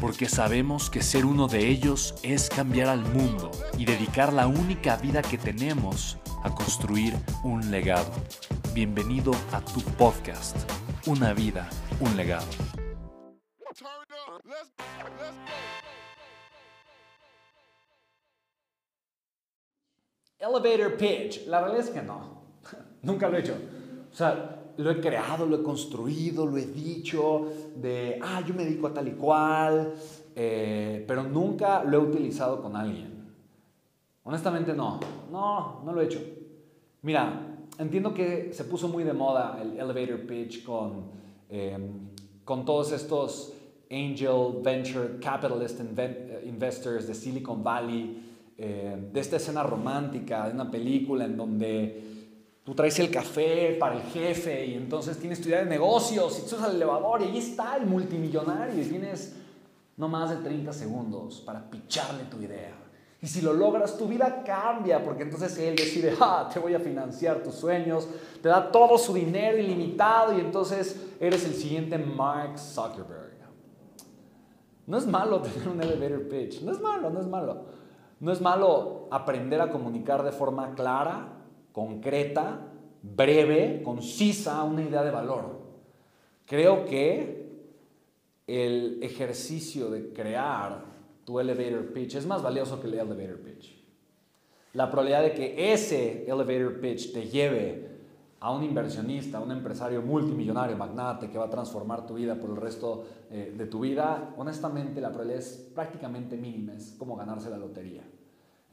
porque sabemos que ser uno de ellos es cambiar al mundo y dedicar la única vida que tenemos a construir un legado. Bienvenido a tu podcast, Una vida, un legado. Elevator pitch, la realidad es que no, nunca lo he hecho. O sea, lo he creado, lo he construido, lo he dicho, de, ah, yo me dedico a tal y cual, eh, pero nunca lo he utilizado con alguien. Honestamente no, no, no lo he hecho. Mira, entiendo que se puso muy de moda el elevator pitch con, em, con todos estos angel venture capitalist investors de Silicon Valley, eh, de esta escena romántica, de una película en donde Tú traes el café para el jefe y entonces tienes tu idea de negocios y tú al elevador y ahí está el multimillonario y tienes no más de 30 segundos para picharle tu idea. Y si lo logras, tu vida cambia porque entonces él decide, ah, te voy a financiar tus sueños, te da todo su dinero ilimitado y entonces eres el siguiente Mark Zuckerberg. No es malo tener un elevator pitch, no es malo, no es malo. No es malo aprender a comunicar de forma clara concreta, breve, concisa, una idea de valor. Creo que el ejercicio de crear tu elevator pitch es más valioso que el elevator pitch. La probabilidad de que ese elevator pitch te lleve a un inversionista, a un empresario multimillonario, magnate, que va a transformar tu vida por el resto eh, de tu vida, honestamente la probabilidad es prácticamente mínima, es como ganarse la lotería.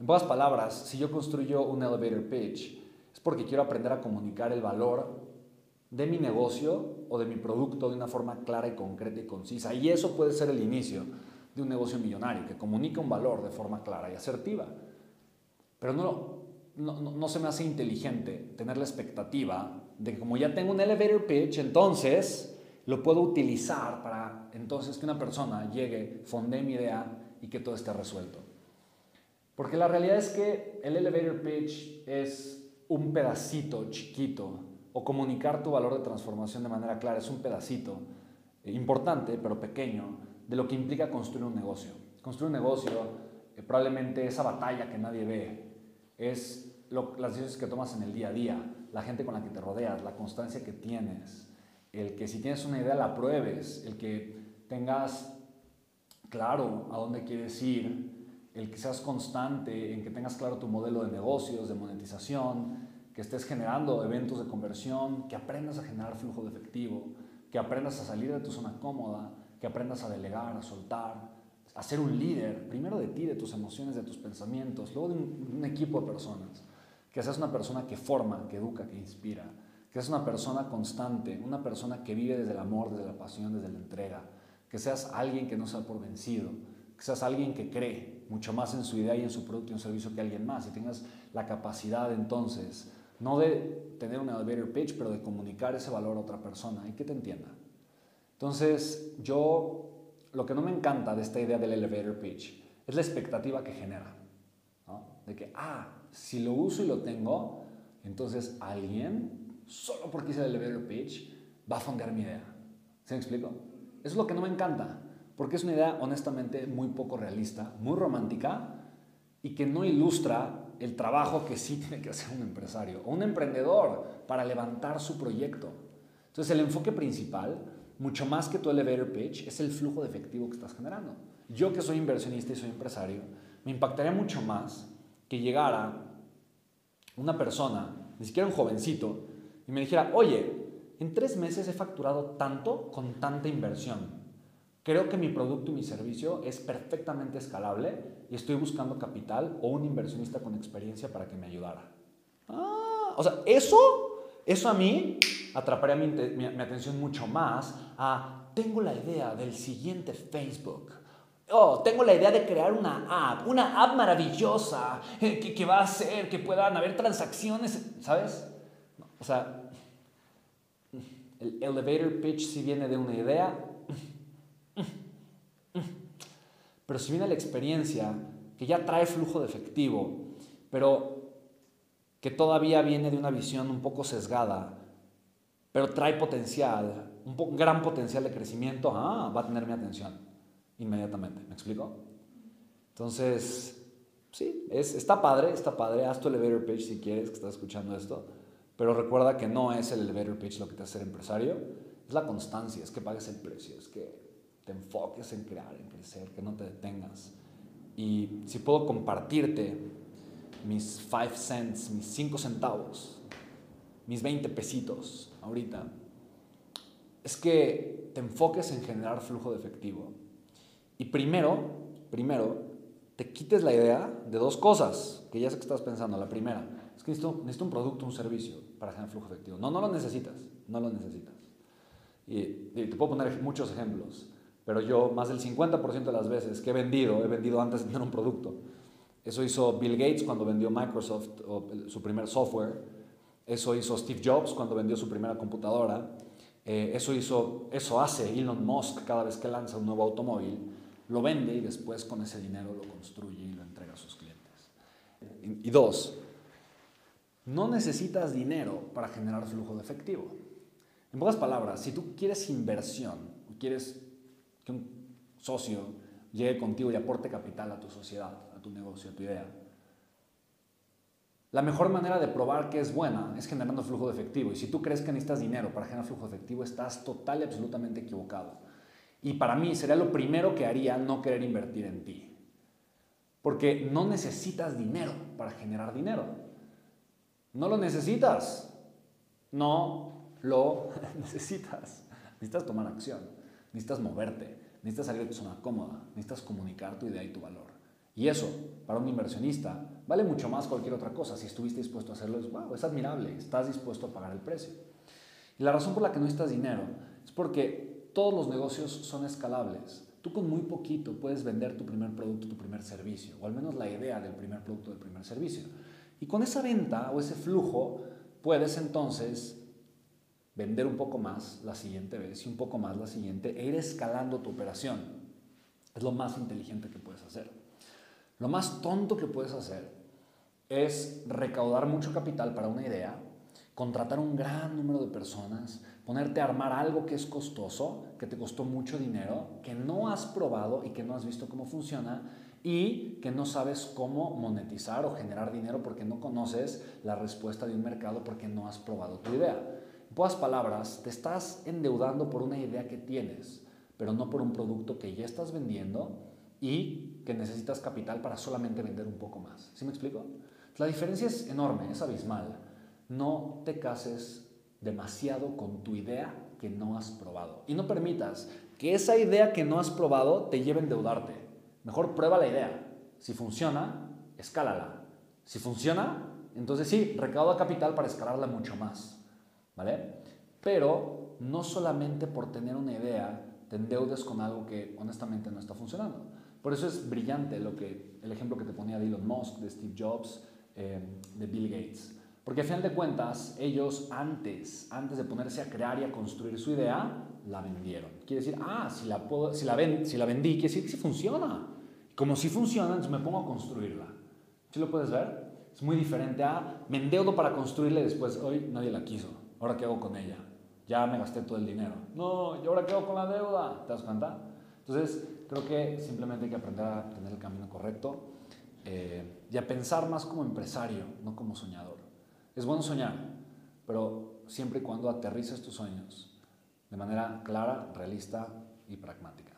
En pocas palabras, si yo construyo un elevator pitch, porque quiero aprender a comunicar el valor de mi negocio o de mi producto de una forma clara y concreta y concisa. Y eso puede ser el inicio de un negocio millonario, que comunica un valor de forma clara y asertiva. Pero no, no, no se me hace inteligente tener la expectativa de que como ya tengo un elevator pitch, entonces lo puedo utilizar para entonces que una persona llegue, fonde mi idea y que todo esté resuelto. Porque la realidad es que el elevator pitch es un pedacito chiquito o comunicar tu valor de transformación de manera clara es un pedacito eh, importante, pero pequeño, de lo que implica construir un negocio. Construir un negocio, eh, probablemente esa batalla que nadie ve, es las decisiones que tomas en el día a día, la gente con la que te rodeas, la constancia que tienes, el que si tienes una idea la pruebes, el que tengas claro a dónde quieres ir, el que seas constante, en que tengas claro tu modelo de negocios, de monetización, que estés generando eventos de conversión, que aprendas a generar flujo de efectivo, que aprendas a salir de tu zona cómoda, que aprendas a delegar, a soltar, a ser un líder, primero de ti, de tus emociones, de tus pensamientos, luego de un, equipo de personas, que seas una persona que forma, que educa, que inspira, que seas una persona constante, una persona que vive desde el amor, desde la pasión, desde la entrega, que seas alguien que no sea por vencido, seas alguien que cree mucho más en su idea y en su producto y en servicio que alguien más y tengas la capacidad entonces, no de tener un elevator pitch, pero de comunicar ese valor a otra persona y que te entienda. Entonces, yo lo que no me encanta de esta idea del elevator pitch es la expectativa que genera. De que, ah, si lo uso y lo tengo, entonces alguien, solo porque hice el elevator pitch, va a fondear mi idea. ¿Se me explico? Eso es lo que no me encanta porque es una idea honestamente muy poco realista, muy romántica y que no ilustra el trabajo que sí tiene que hacer un empresario o un emprendedor para levantar su proyecto. Entonces el enfoque principal, mucho más que tu elevator pitch, es el flujo de efectivo que estás generando. Yo que soy inversionista y soy empresario, me impactaría mucho más que llegara una persona, ni siquiera un jovencito, y me dijera, oye, en tres meses he facturado tanto con tanta inversión. Creo que mi producto y mi servicio es perfectamente escalable y estoy buscando capital o un inversionista con experiencia para que me ayudara. Ah, o sea, eso, eso a mí atraparía mi, mi, atención mucho más a, tengo la idea del siguiente Facebook. Oh, tengo la idea de crear una app, una app maravillosa eh, que, que va a hacer que puedan haber transacciones, ¿sabes? O sea, el elevator pitch si viene de una idea, pero si viene la experiencia que ya trae flujo de efectivo, pero que todavía viene de una visión un poco sesgada, pero trae potencial, un gran potencial de crecimiento, ah, va a tener mi atención inmediatamente. ¿Me explico? Entonces, sí, es, está padre, está padre. Haz tu elevator pitch si quieres, que estás escuchando esto. Pero recuerda que no es el elevator pitch lo que te hace ser empresario, es la constancia, es que pagues el precio, es que te enfoques en crear, en crecer, que no te detengas. Y si puedo compartirte mis 5 cents, mis 5 centavos, mis 20 pesitos ahorita, es que te enfoques en generar flujo de efectivo. Y primero, primero, te quites la idea de dos cosas que ya sé que estás pensando. La primera, es que necesito, necesito un producto, un servicio para generar flujo efectivo. No, no lo necesitas, no lo necesitas. Y, y te puedo poner muchos ejemplos, pero yo más del 50% de las veces que he vendido, he vendido antes de tener un producto. Eso hizo Bill Gates cuando vendió Microsoft su primer software. Eso hizo Steve Jobs cuando vendió su primera computadora. Eh, eso, hizo, eso hace Elon Musk cada vez que lanza un nuevo automóvil. Lo vende y después con ese dinero lo construye y lo entrega a sus clientes. Y, y dos, no necesitas dinero para generar flujo de efectivo. En pocas palabras, si tú quieres inversión, quieres que un socio llegue contigo y aporte capital a tu sociedad, a tu negocio, a tu idea, la mejor manera de probar que es buena es generando flujo de efectivo. Y si tú crees que necesitas dinero para generar flujo de efectivo, estás total y absolutamente equivocado. Y para mí sería lo primero que haría no querer invertir en ti. Porque no necesitas dinero para generar dinero. No lo necesitas. No lo necesitas. Necesitas tomar acción. Necesitas moverte. Necesitas salir de tu zona cómoda. Necesitas comunicar tu idea y tu valor. Y eso, para un inversionista, vale mucho más cualquier otra cosa. Si estuviste dispuesto a hacerlo, es, wow, es admirable. Estás dispuesto a pagar el precio. Y la razón por la que no necesitas dinero es porque todos los negocios son escalables. Tú con muy poquito puedes vender tu primer producto, tu primer servicio, o al menos la idea del primer producto, del primer servicio. Y con esa venta o ese flujo puedes entonces vender un poco más la siguiente vez y un poco más la siguiente e ir escalando tu operación. Es lo más inteligente que puedes hacer. Lo más tonto que puedes hacer es recaudar mucho capital para una idea, contratar un gran número de personas, ponerte a armar algo que es costoso, que te costó mucho dinero, que no has probado y que no has visto cómo funciona y que no sabes cómo monetizar o generar dinero porque no conoces la respuesta de un mercado porque no has probado tu idea. Pocas palabras, te estás endeudando por una idea que tienes, pero no por un producto que ya estás vendiendo y que necesitas capital para solamente vender un poco más. ¿Sí me explico? La diferencia es enorme, es abismal. No te cases demasiado con tu idea que no has probado. Y no permitas que esa idea que no has probado te lleve a endeudarte. Mejor prueba la idea. Si funciona, escálala. Si funciona, entonces sí, recauda capital para escalarla mucho más. ¿Vale? Pero no solamente por tener una idea te endeudes con algo que honestamente no está funcionando. Por eso es brillante lo que, el ejemplo que te ponía de Elon Musk, de Steve Jobs, eh, de Bill Gates. Porque a final de cuentas, ellos antes, antes de ponerse a crear y a construir su idea, la vendieron. Quiere decir, ah, si la, puedo, si la, ven, si la vendí, quiere decir que sí funciona. Como si funciona, entonces me pongo a construirla. ¿Sí lo puedes ver? Es muy diferente a me endeudo para construirla y después, hoy nadie la quiso. ¿Ahora qué hago con ella? Ya me gasté todo el dinero. No, ¿y ahora qué hago con la deuda? ¿Te das cuenta? Entonces, creo que simplemente hay que aprender a tener el camino correcto eh, y a pensar más como empresario, no como soñador. Es bueno soñar, pero siempre y cuando aterrices tus sueños de manera clara, realista y pragmática.